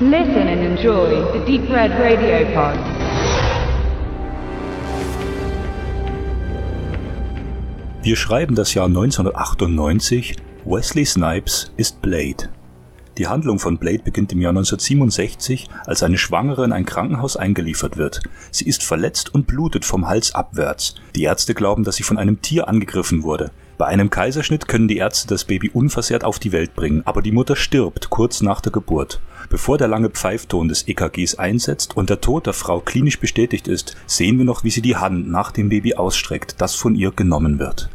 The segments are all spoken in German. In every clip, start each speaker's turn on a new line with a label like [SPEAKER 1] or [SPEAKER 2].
[SPEAKER 1] Listen and enjoy the Deep Red Radio Pod.
[SPEAKER 2] Wir schreiben das Jahr 1998. Wesley Snipes ist Blade. Die Handlung von Blade beginnt im Jahr 1967, als eine Schwangere in ein Krankenhaus eingeliefert wird. Sie ist verletzt und blutet vom Hals abwärts. Die Ärzte glauben, dass sie von einem Tier angegriffen wurde. Bei einem Kaiserschnitt können die Ärzte das Baby unversehrt auf die Welt bringen, aber die Mutter stirbt kurz nach der Geburt. Bevor der lange Pfeifton des EKGs einsetzt und der Tod der Frau klinisch bestätigt ist, sehen wir noch, wie sie die Hand nach dem Baby ausstreckt, das von ihr genommen wird.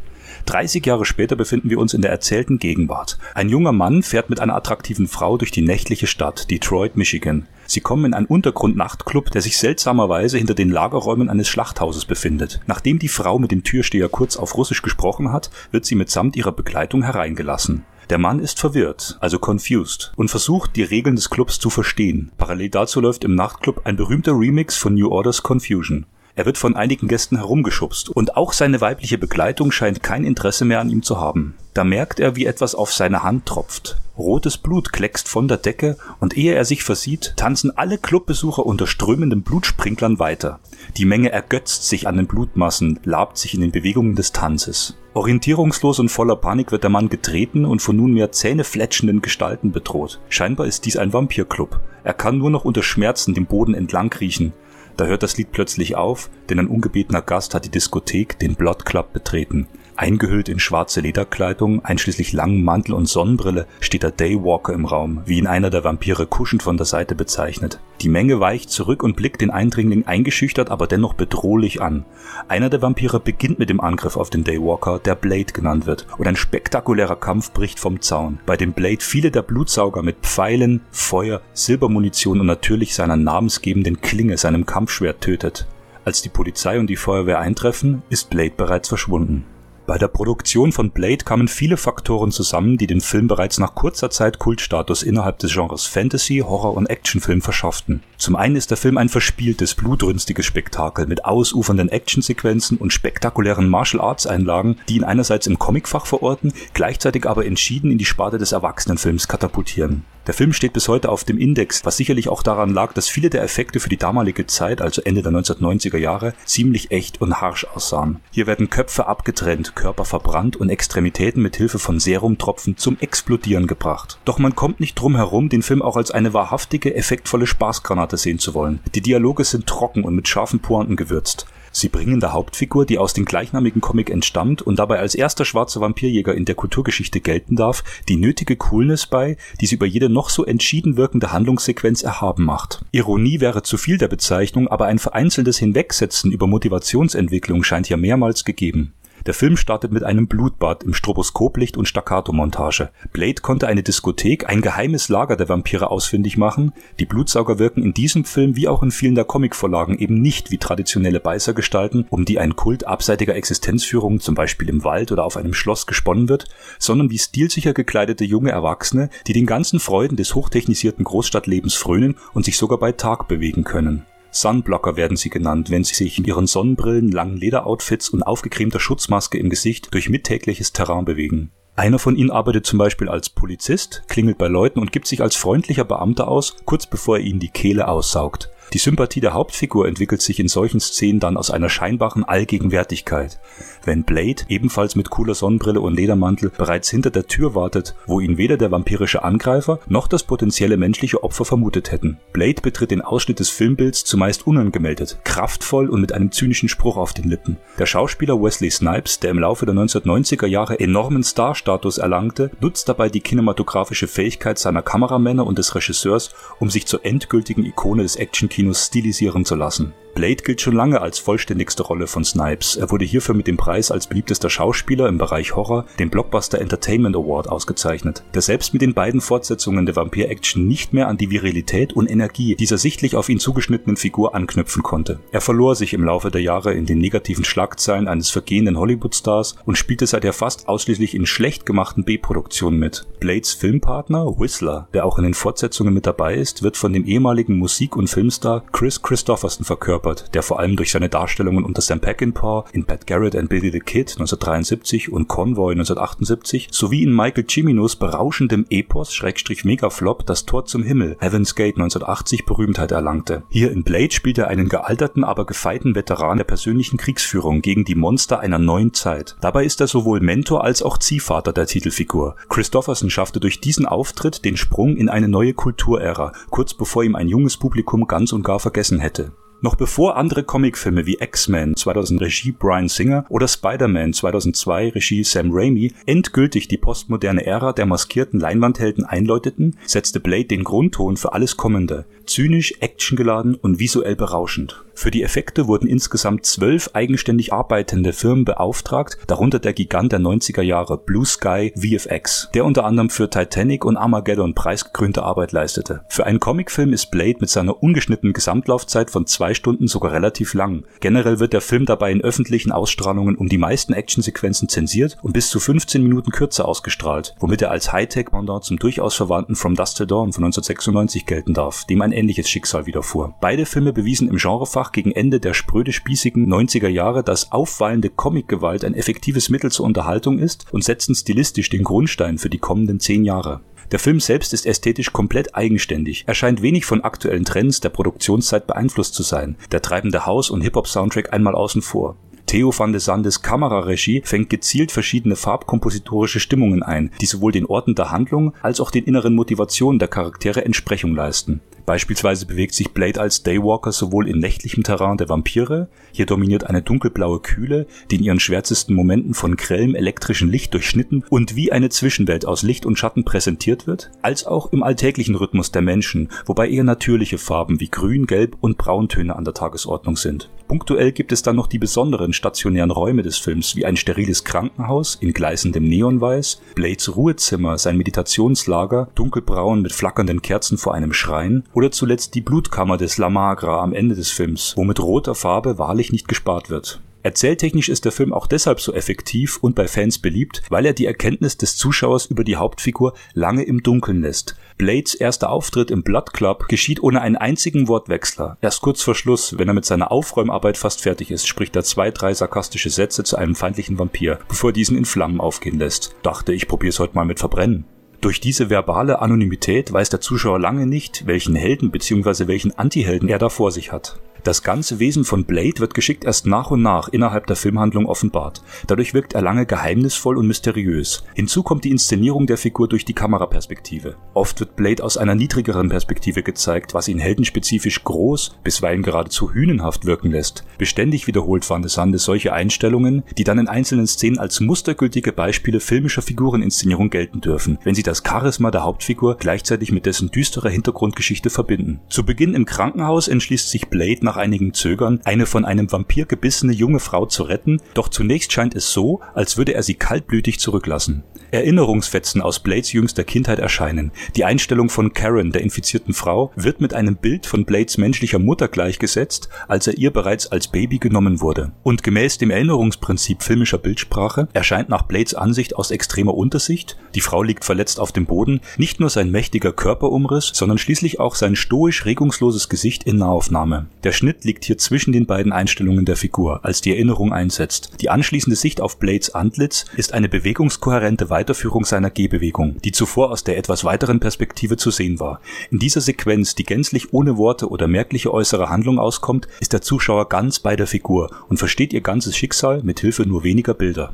[SPEAKER 2] 30 Jahre später befinden wir uns in der erzählten Gegenwart. Ein junger Mann fährt mit einer attraktiven Frau durch die nächtliche Stadt, Detroit, Michigan. Sie kommen in einen Untergrund-Nachtclub, der sich seltsamerweise hinter den Lagerräumen eines Schlachthauses befindet. Nachdem die Frau mit dem Türsteher kurz auf Russisch gesprochen hat, wird sie mitsamt ihrer Begleitung hereingelassen. Der Mann ist verwirrt, also confused, und versucht, die Regeln des Clubs zu verstehen. Parallel dazu läuft im Nachtclub ein berühmter Remix von New Orders Confusion. Er wird von einigen Gästen herumgeschubst und auch seine weibliche Begleitung scheint kein Interesse mehr an ihm zu haben. Da merkt er, wie etwas auf seine Hand tropft. Rotes Blut kleckst von der Decke und ehe er sich versieht, tanzen alle Clubbesucher unter strömenden Blutsprinklern weiter. Die Menge ergötzt sich an den Blutmassen, labt sich in den Bewegungen des Tanzes. Orientierungslos und voller Panik wird der Mann getreten und von nunmehr zähnefletschenden Gestalten bedroht. Scheinbar ist dies ein Vampirclub. Er kann nur noch unter Schmerzen den Boden entlang kriechen. Da hört das Lied plötzlich auf, denn ein ungebetener Gast hat die Diskothek, den Blood Club, betreten. Eingehüllt in schwarze Lederkleidung, einschließlich langen Mantel und Sonnenbrille, steht der Daywalker im Raum, wie ihn einer der Vampire kuschend von der Seite bezeichnet. Die Menge weicht zurück und blickt den Eindringling eingeschüchtert, aber dennoch bedrohlich an. Einer der Vampire beginnt mit dem Angriff auf den Daywalker, der Blade genannt wird, und ein spektakulärer Kampf bricht vom Zaun, bei dem Blade viele der Blutsauger mit Pfeilen, Feuer, Silbermunition und natürlich seiner namensgebenden Klinge, seinem Kampfschwert tötet. Als die Polizei und die Feuerwehr eintreffen, ist Blade bereits verschwunden. Bei der Produktion von Blade kamen viele Faktoren zusammen, die den Film bereits nach kurzer Zeit Kultstatus innerhalb des Genres Fantasy, Horror und Actionfilm verschafften. Zum einen ist der Film ein verspieltes, blutrünstiges Spektakel mit ausufernden Actionsequenzen und spektakulären Martial Arts Einlagen, die ihn einerseits im Comicfach verorten, gleichzeitig aber entschieden in die Sparte des Erwachsenenfilms katapultieren. Der Film steht bis heute auf dem Index, was sicherlich auch daran lag, dass viele der Effekte für die damalige Zeit, also Ende der 1990er Jahre, ziemlich echt und harsch aussahen. Hier werden Köpfe abgetrennt, Körper verbrannt und Extremitäten mit Hilfe von Serumtropfen zum Explodieren gebracht. Doch man kommt nicht drum herum, den Film auch als eine wahrhaftige, effektvolle Spaßgranate sehen zu wollen. Die Dialoge sind trocken und mit scharfen Pointen gewürzt. Sie bringen der Hauptfigur, die aus dem gleichnamigen Comic entstammt und dabei als erster schwarzer Vampirjäger in der Kulturgeschichte gelten darf, die nötige Coolness bei, die sie über jede noch so entschieden wirkende Handlungssequenz erhaben macht. Ironie wäre zu viel der Bezeichnung, aber ein vereinzeltes Hinwegsetzen über Motivationsentwicklung scheint hier mehrmals gegeben. Der Film startet mit einem Blutbad im Stroboskoplicht und Staccato-Montage. Blade konnte eine Diskothek, ein geheimes Lager der Vampire ausfindig machen. Die Blutsauger wirken in diesem Film wie auch in vielen der Comicvorlagen eben nicht wie traditionelle Beißergestalten, um die ein Kult abseitiger Existenzführung, zum Beispiel im Wald oder auf einem Schloss gesponnen wird, sondern wie stilsicher gekleidete junge Erwachsene, die den ganzen Freuden des hochtechnisierten Großstadtlebens frönen und sich sogar bei Tag bewegen können. Sunblocker werden sie genannt, wenn sie sich in ihren Sonnenbrillen, langen Lederoutfits und aufgecremter Schutzmaske im Gesicht durch mittägliches Terrain bewegen. Einer von ihnen arbeitet zum Beispiel als Polizist, klingelt bei Leuten und gibt sich als freundlicher Beamter aus, kurz bevor er ihnen die Kehle aussaugt. Die Sympathie der Hauptfigur entwickelt sich in solchen Szenen dann aus einer scheinbaren Allgegenwärtigkeit. Wenn Blade, ebenfalls mit cooler Sonnenbrille und Ledermantel, bereits hinter der Tür wartet, wo ihn weder der vampirische Angreifer noch das potenzielle menschliche Opfer vermutet hätten. Blade betritt den Ausschnitt des Filmbilds zumeist unangemeldet, kraftvoll und mit einem zynischen Spruch auf den Lippen. Der Schauspieler Wesley Snipes, der im Laufe der 1990er Jahre enormen Starstatus erlangte, nutzt dabei die kinematografische Fähigkeit seiner Kameramänner und des Regisseurs, um sich zur endgültigen Ikone des Actionkinos Kinos stilisieren zu lassen. Blade gilt schon lange als vollständigste Rolle von Snipes. Er wurde hierfür mit dem Preis als beliebtester Schauspieler im Bereich Horror, den Blockbuster Entertainment Award, ausgezeichnet, der selbst mit den beiden Fortsetzungen der Vampir-Action nicht mehr an die Virilität und Energie dieser sichtlich auf ihn zugeschnittenen Figur anknüpfen konnte. Er verlor sich im Laufe der Jahre in den negativen Schlagzeilen eines vergehenden Hollywood-Stars und spielte seither fast ausschließlich in schlecht gemachten B-Produktionen mit. Blades Filmpartner, Whistler, der auch in den Fortsetzungen mit dabei ist, wird von dem ehemaligen Musik- und Filmstar Chris Christopherson verkörpert überliefert, der vor allem durch seine Darstellungen unter Sam Peckinpah in Pat Garrett and Billy the Kid 1973 und Convoy 1978 sowie in Michael Ciminos berauschendem Epos Schrägstrich Megaflop Das Tor zum Himmel Heaven's Gate 1980 Berühmtheit erlangte. Hier in Blade spielt er einen gealterten, aber gefeiten Veteran der persönlichen Kriegsführung gegen die Monster einer neuen Zeit. Dabei ist er sowohl Mentor als auch Ziehvater der Titelfigur. Christopherson schaffte durch diesen Auftritt den Sprung in eine neue Kulturära, kurz bevor ihm ein junges Publikum ganz und gar vergessen hätte. Noch bevor andere Comicfilme wie X-Men 2000 Regie Brian Singer oder Spider-Man 2002 Regie Sam Raimi endgültig die postmoderne Ära der maskierten Leinwandhelden einläuteten, setzte Blade den Grundton für alles Kommende. Zynisch, actiongeladen und visuell berauschend. Für die Effekte wurden insgesamt zwölf eigenständig arbeitende Firmen beauftragt, darunter der Gigant der 90er Jahre Blue Sky VFX, der unter anderem für Titanic und Armageddon preisgekrönte Arbeit leistete. Für einen Comicfilm ist Blade mit seiner ungeschnittenen Gesamtlaufzeit von zwei Stunden sogar relativ lang. Generell wird der Film dabei in öffentlichen Ausstrahlungen um die meisten Actionsequenzen zensiert und bis zu 15 Minuten kürzer ausgestrahlt, womit er als Hightech-Pendant zum durchaus verwandten From Dust Till Dawn von 1996 gelten darf, dem ein ähnliches Schicksal widerfuhr. Beide Filme bewiesen im Genrefach sprach gegen Ende der spröde spießigen 90er Jahre, dass auffallende Comicgewalt ein effektives Mittel zur Unterhaltung ist und setzten stilistisch den Grundstein für die kommenden zehn Jahre. Der Film selbst ist ästhetisch komplett eigenständig. Er scheint wenig von aktuellen Trends der Produktionszeit beeinflusst zu sein. Der treibende House- und Hip-Hop-Soundtrack einmal außen vor. Theo van de Sandes Kameraregie fängt gezielt verschiedene farbkompositorische Stimmungen ein, die sowohl den Orten der Handlung als auch den inneren Motivationen der Charaktere Entsprechung leisten. Beispielsweise bewegt sich Blade als Daywalker sowohl in nächtlichem Terrain der Vampire, hier dominiert eine dunkelblaue Kühle, die in ihren schwärzesten Momenten von grellem elektrischen Licht durchschnitten und wie eine Zwischenwelt aus Licht und Schatten präsentiert wird, als auch im alltäglichen Rhythmus der Menschen, wobei eher natürliche Farben wie Grün, Gelb und Brauntöne an der Tagesordnung sind. Punktuell gibt es dann noch die besonderen stationären Räume des Films, wie ein steriles Krankenhaus in gleißendem Neonweiß, Blades Ruhezimmer, sein Meditationslager, dunkelbraun mit flackernden Kerzen vor einem Schrein oder zuletzt die Blutkammer des La Magra am Ende des Films, wo mit roter Farbe wahrlich nicht gespart wird. Erzähltechnisch ist der Film auch deshalb so effektiv und bei Fans beliebt, weil er die Erkenntnis des Zuschauers über die Hauptfigur lange im Dunkeln lässt. Blades erster Auftritt im Blood Club geschieht ohne einen einzigen Wortwechsler. Erst kurz vor Schluss, wenn er mit seiner Aufräumarbeit fast fertig ist, spricht er zwei, drei sarkastische Sätze zu einem feindlichen Vampir, bevor diesen in Flammen aufgehen lässt. Dachte, ich probier's heute mal mit Verbrennen. Durch diese verbale Anonymität weiß der Zuschauer lange nicht, welchen Helden bzw. welchen Antihelden er da vor sich hat. Das ganze Wesen von Blade wird geschickt erst nach und nach innerhalb der Filmhandlung offenbart. Dadurch wirkt er lange geheimnisvoll und mysteriös. Hinzu kommt die Inszenierung der Figur durch die Kameraperspektive. Oft wird Blade aus einer niedrigeren Perspektive gezeigt, was ihn heldenspezifisch groß, bisweilen geradezu hünenhaft wirken lässt. Beständig wiederholt Van de Sande solche Einstellungen, die dann in einzelnen Szenen als mustergültige Beispiele filmischer Figureninszenierung gelten dürfen, wenn sie das Charisma der Hauptfigur gleichzeitig mit dessen düsterer Hintergrundgeschichte verbinden. Zu Beginn im Krankenhaus entschließt sich Blade nach einigem Zögern, eine von einem Vampir gebissene junge Frau zu retten, doch zunächst scheint es so, als würde er sie kaltblütig zurücklassen. Erinnerungsfetzen aus Blades jüngster Kindheit erscheinen. Die Einstellung von Karen, der infizierten Frau, wird mit einem Bild von Blades menschlicher Mutter gleichgesetzt, als er ihr bereits als Baby genommen wurde. Und gemäß dem Erinnerungsprinzip filmischer Bildsprache erscheint nach Blades Ansicht aus extremer Untersicht, die Frau liegt verletzt auf dem Boden, nicht nur sein mächtiger Körperumriss, sondern schließlich auch sein stoisch regungsloses Gesicht in Nahaufnahme. Der Schnitt liegt hier zwischen den beiden Einstellungen der Figur, als die Erinnerung einsetzt. Die anschließende Sicht auf Blades Antlitz ist eine bewegungskohärente Weiterführung seiner Gehbewegung, die zuvor aus der etwas weiteren Perspektive zu sehen war. In dieser Sequenz, die gänzlich ohne Worte oder merkliche äußere Handlung auskommt, ist der Zuschauer ganz bei der Figur und versteht ihr ganzes Schicksal mit Hilfe nur weniger Bilder.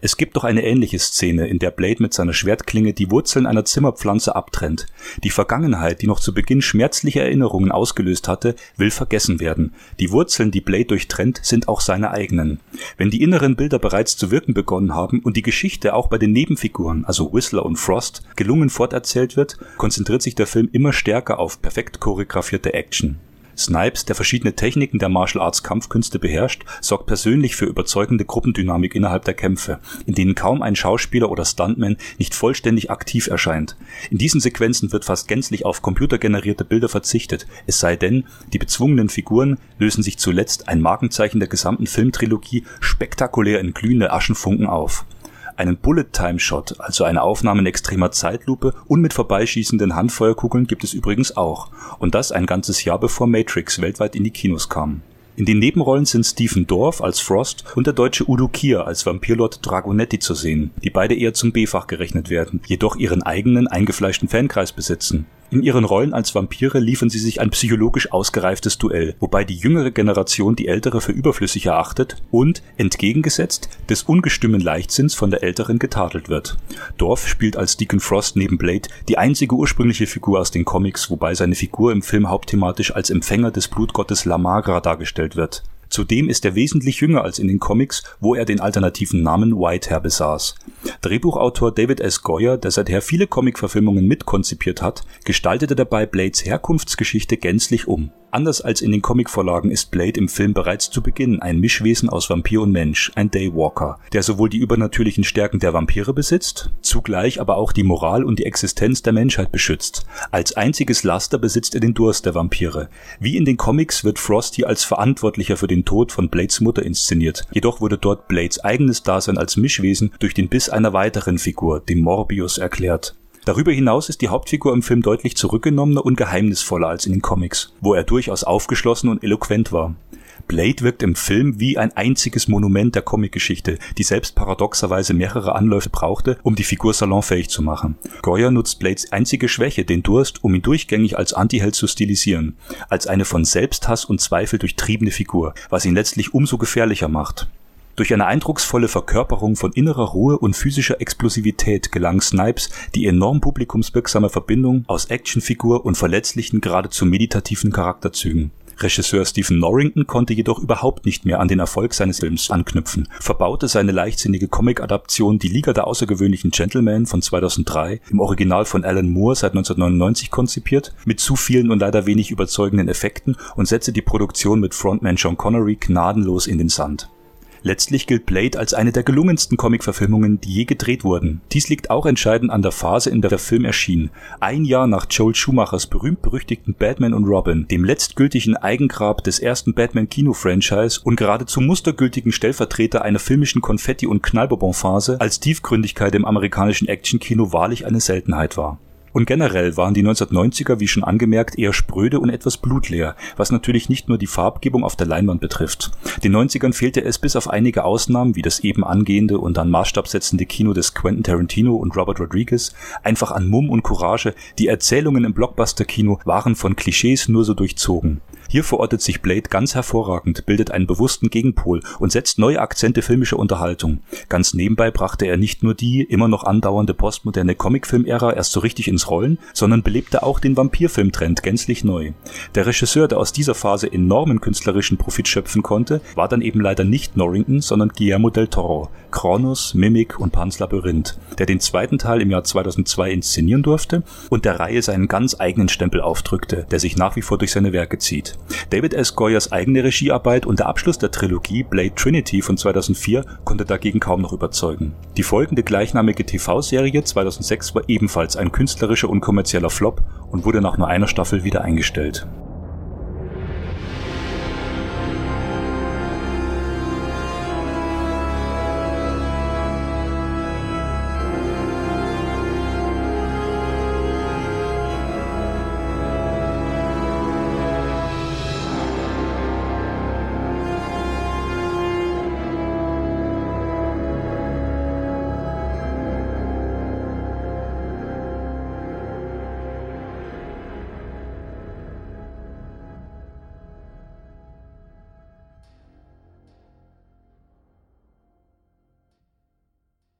[SPEAKER 2] Es gibt doch eine ähnliche Szene, in der Blade mit seiner Schwertklinge die Wurzeln einer Zimmerpflanze abtrennt. Die Vergangenheit, die noch zu Beginn schmerzliche Erinnerungen ausgelöst hatte, will vergessen werden. Die Wurzeln, die Blade durchtrennt, sind auch seine eigenen. Wenn die inneren Bilder bereits zu wirken begonnen haben und die Geschichte auch bei den Nebenfiguren, also Whistler und Frost, gelungen forterzählt wird, konzentriert sich der Film immer stärker auf perfekt choreografierte Action. Snipes, der verschiedene Techniken der Martial Arts Kampfkünste beherrscht, sorgt persönlich für überzeugende Gruppendynamik innerhalb der Kämpfe, in denen kaum ein Schauspieler oder Stuntman nicht vollständig aktiv erscheint. In diesen Sequenzen wird fast gänzlich auf computergenerierte Bilder verzichtet, es sei denn, die bezwungenen Figuren lösen sich zuletzt ein Markenzeichen der gesamten Filmtrilogie spektakulär in glühende Aschenfunken auf Einen Bullet-Time-Shot, also eine Aufnahme in extremer Zeitlupe und mit vorbeischießenden Handfeuerkugeln gibt es übrigens auch. Und das ein ganzes Jahr bevor Matrix weltweit in die Kinos kam. In den Nebenrollen sind Stephen Dorff als Frost und der deutsche Udo Kier als Vampirlord Dragonetti zu sehen, die beide eher zum B-Fach gerechnet werden, jedoch ihren eigenen eingefleischten Fankreis besitzen. In ihren Rollen als Vampire liefern sie sich ein psychologisch ausgereiftes Duell, wobei die jüngere Generation die ältere für überflüssig erachtet und, entgegengesetzt, des ungestümen Leichtsinns von der älteren getadelt wird. Dorf spielt als Deacon Frost neben Blade die einzige ursprüngliche Figur aus den Comics, wobei seine Figur im Film hauptthematisch als Empfänger des Blutgottes La Magra dargestellt wird. Zudem ist er wesentlich jünger als in den Comics, wo er den alternativen Namen Whitehair besaß. Drehbuchautor David S. Goyer, der seither viele Comic-Verfilmungen mitkonzipiert hat, gestaltete dabei Blades Herkunftsgeschichte gänzlich um Anders als in den Comicvorlagen ist Blade im Film bereits zu Beginn ein Mischwesen aus Vampir und Mensch, ein Daywalker, der sowohl die übernatürlichen Stärken der Vampire besitzt, zugleich aber auch die Moral und die Existenz der Menschheit beschützt. Als einziges Laster besitzt er den Durst der Vampire. Wie in den Comics wird Frosty als Verantwortlicher für den Tod von Blades Mutter inszeniert, jedoch wurde dort Blades eigenes Dasein als Mischwesen durch den Biss einer weiteren Figur, dem Morbius, erklärt. Darüber hinaus ist die Hauptfigur im Film deutlich zurückgenommener und geheimnisvoller als in den Comics, wo er durchaus aufgeschlossen und eloquent war. Blade wirkt im Film wie ein einziges Monument der Comicgeschichte, die selbst paradoxerweise mehrere Anläufe brauchte, um die Figur salonfähig zu machen. Goyer nutzt Blades einzige Schwäche, den Durst, um ihn durchgängig als Antiheld zu stilisieren, als eine von Selbsthass und Zweifel durchtriebene Figur, was ihn letztlich umso gefährlicher macht. Durch eine eindrucksvolle Verkörperung von innerer Ruhe und physischer Explosivität gelang Snipes die enorm publikumswirksame Verbindung aus Actionfigur und verletzlichen, geradezu meditativen Charakterzügen. Regisseur Stephen Norrington konnte jedoch überhaupt nicht mehr an den Erfolg seines Films anknüpfen, verbaute seine leichtsinnige Comic-Adaption Die Liga der außergewöhnlichen Gentlemen von 2003, im Original von Alan Moore seit 1999 konzipiert, mit zu vielen und leider wenig überzeugenden Effekten und setzte die Produktion mit Frontman Sean Connery gnadenlos in den Sand. Letztlich gilt Blade als eine der gelungensten Comic-Verfilmungen, die je gedreht wurden. Dies liegt auch entscheidend an der Phase, in der der Film erschien. Ein Jahr nach Joel Schumachers berühmt-berüchtigten Batman und Robin, dem letztgültigen Eigengrab des ersten Batman-Kino-Franchise und geradezu mustergültigen Stellvertreter einer filmischen Konfetti- und Knallbonbon-Phase, als Tiefgründigkeit im amerikanischen Actionkino wahrlich eine Seltenheit war. Und generell waren die 1990er, wie schon angemerkt, eher spröde und etwas blutleer, was natürlich nicht nur die Farbgebung auf der Leinwand betrifft. Den 90ern fehlte es bis auf einige Ausnahmen, wie das eben angehende und dann maßstabsetzende Kino des Quentin Tarantino und Robert Rodriguez, einfach an Mumm und Courage, die Erzählungen im Blockbuster-Kino waren von Klischees nur so durchzogen. Hier verortet sich Blade ganz hervorragend, bildet einen bewussten Gegenpol und setzt neue Akzente filmischer Unterhaltung. Ganz nebenbei brachte er nicht nur die immer noch andauernde postmoderne Comicfilm-Ära erst so richtig ins Rollen, sondern belebte auch den Vampirfilmtrend gänzlich neu. Der Regisseur, der aus dieser Phase enormen künstlerischen Profit schöpfen konnte, war dann eben leider nicht Norrington, sondern Guillermo del Toro, Kronos, Mimic und Pans Labyrinth, der den zweiten Teil im Jahr 2002 inszenieren durfte und der Reihe seinen ganz eigenen Stempel aufdrückte, der sich nach wie vor durch seine Werke zieht. David S. Goyers eigene Regiearbeit und der Abschluss der Trilogie Blade Trinity von 2004 konnte dagegen kaum noch überzeugen. Die folgende gleichnamige TV-Serie 2006 war ebenfalls ein künstlerischer und kommerzieller Flop und wurde nach nur einer Staffel wieder eingestellt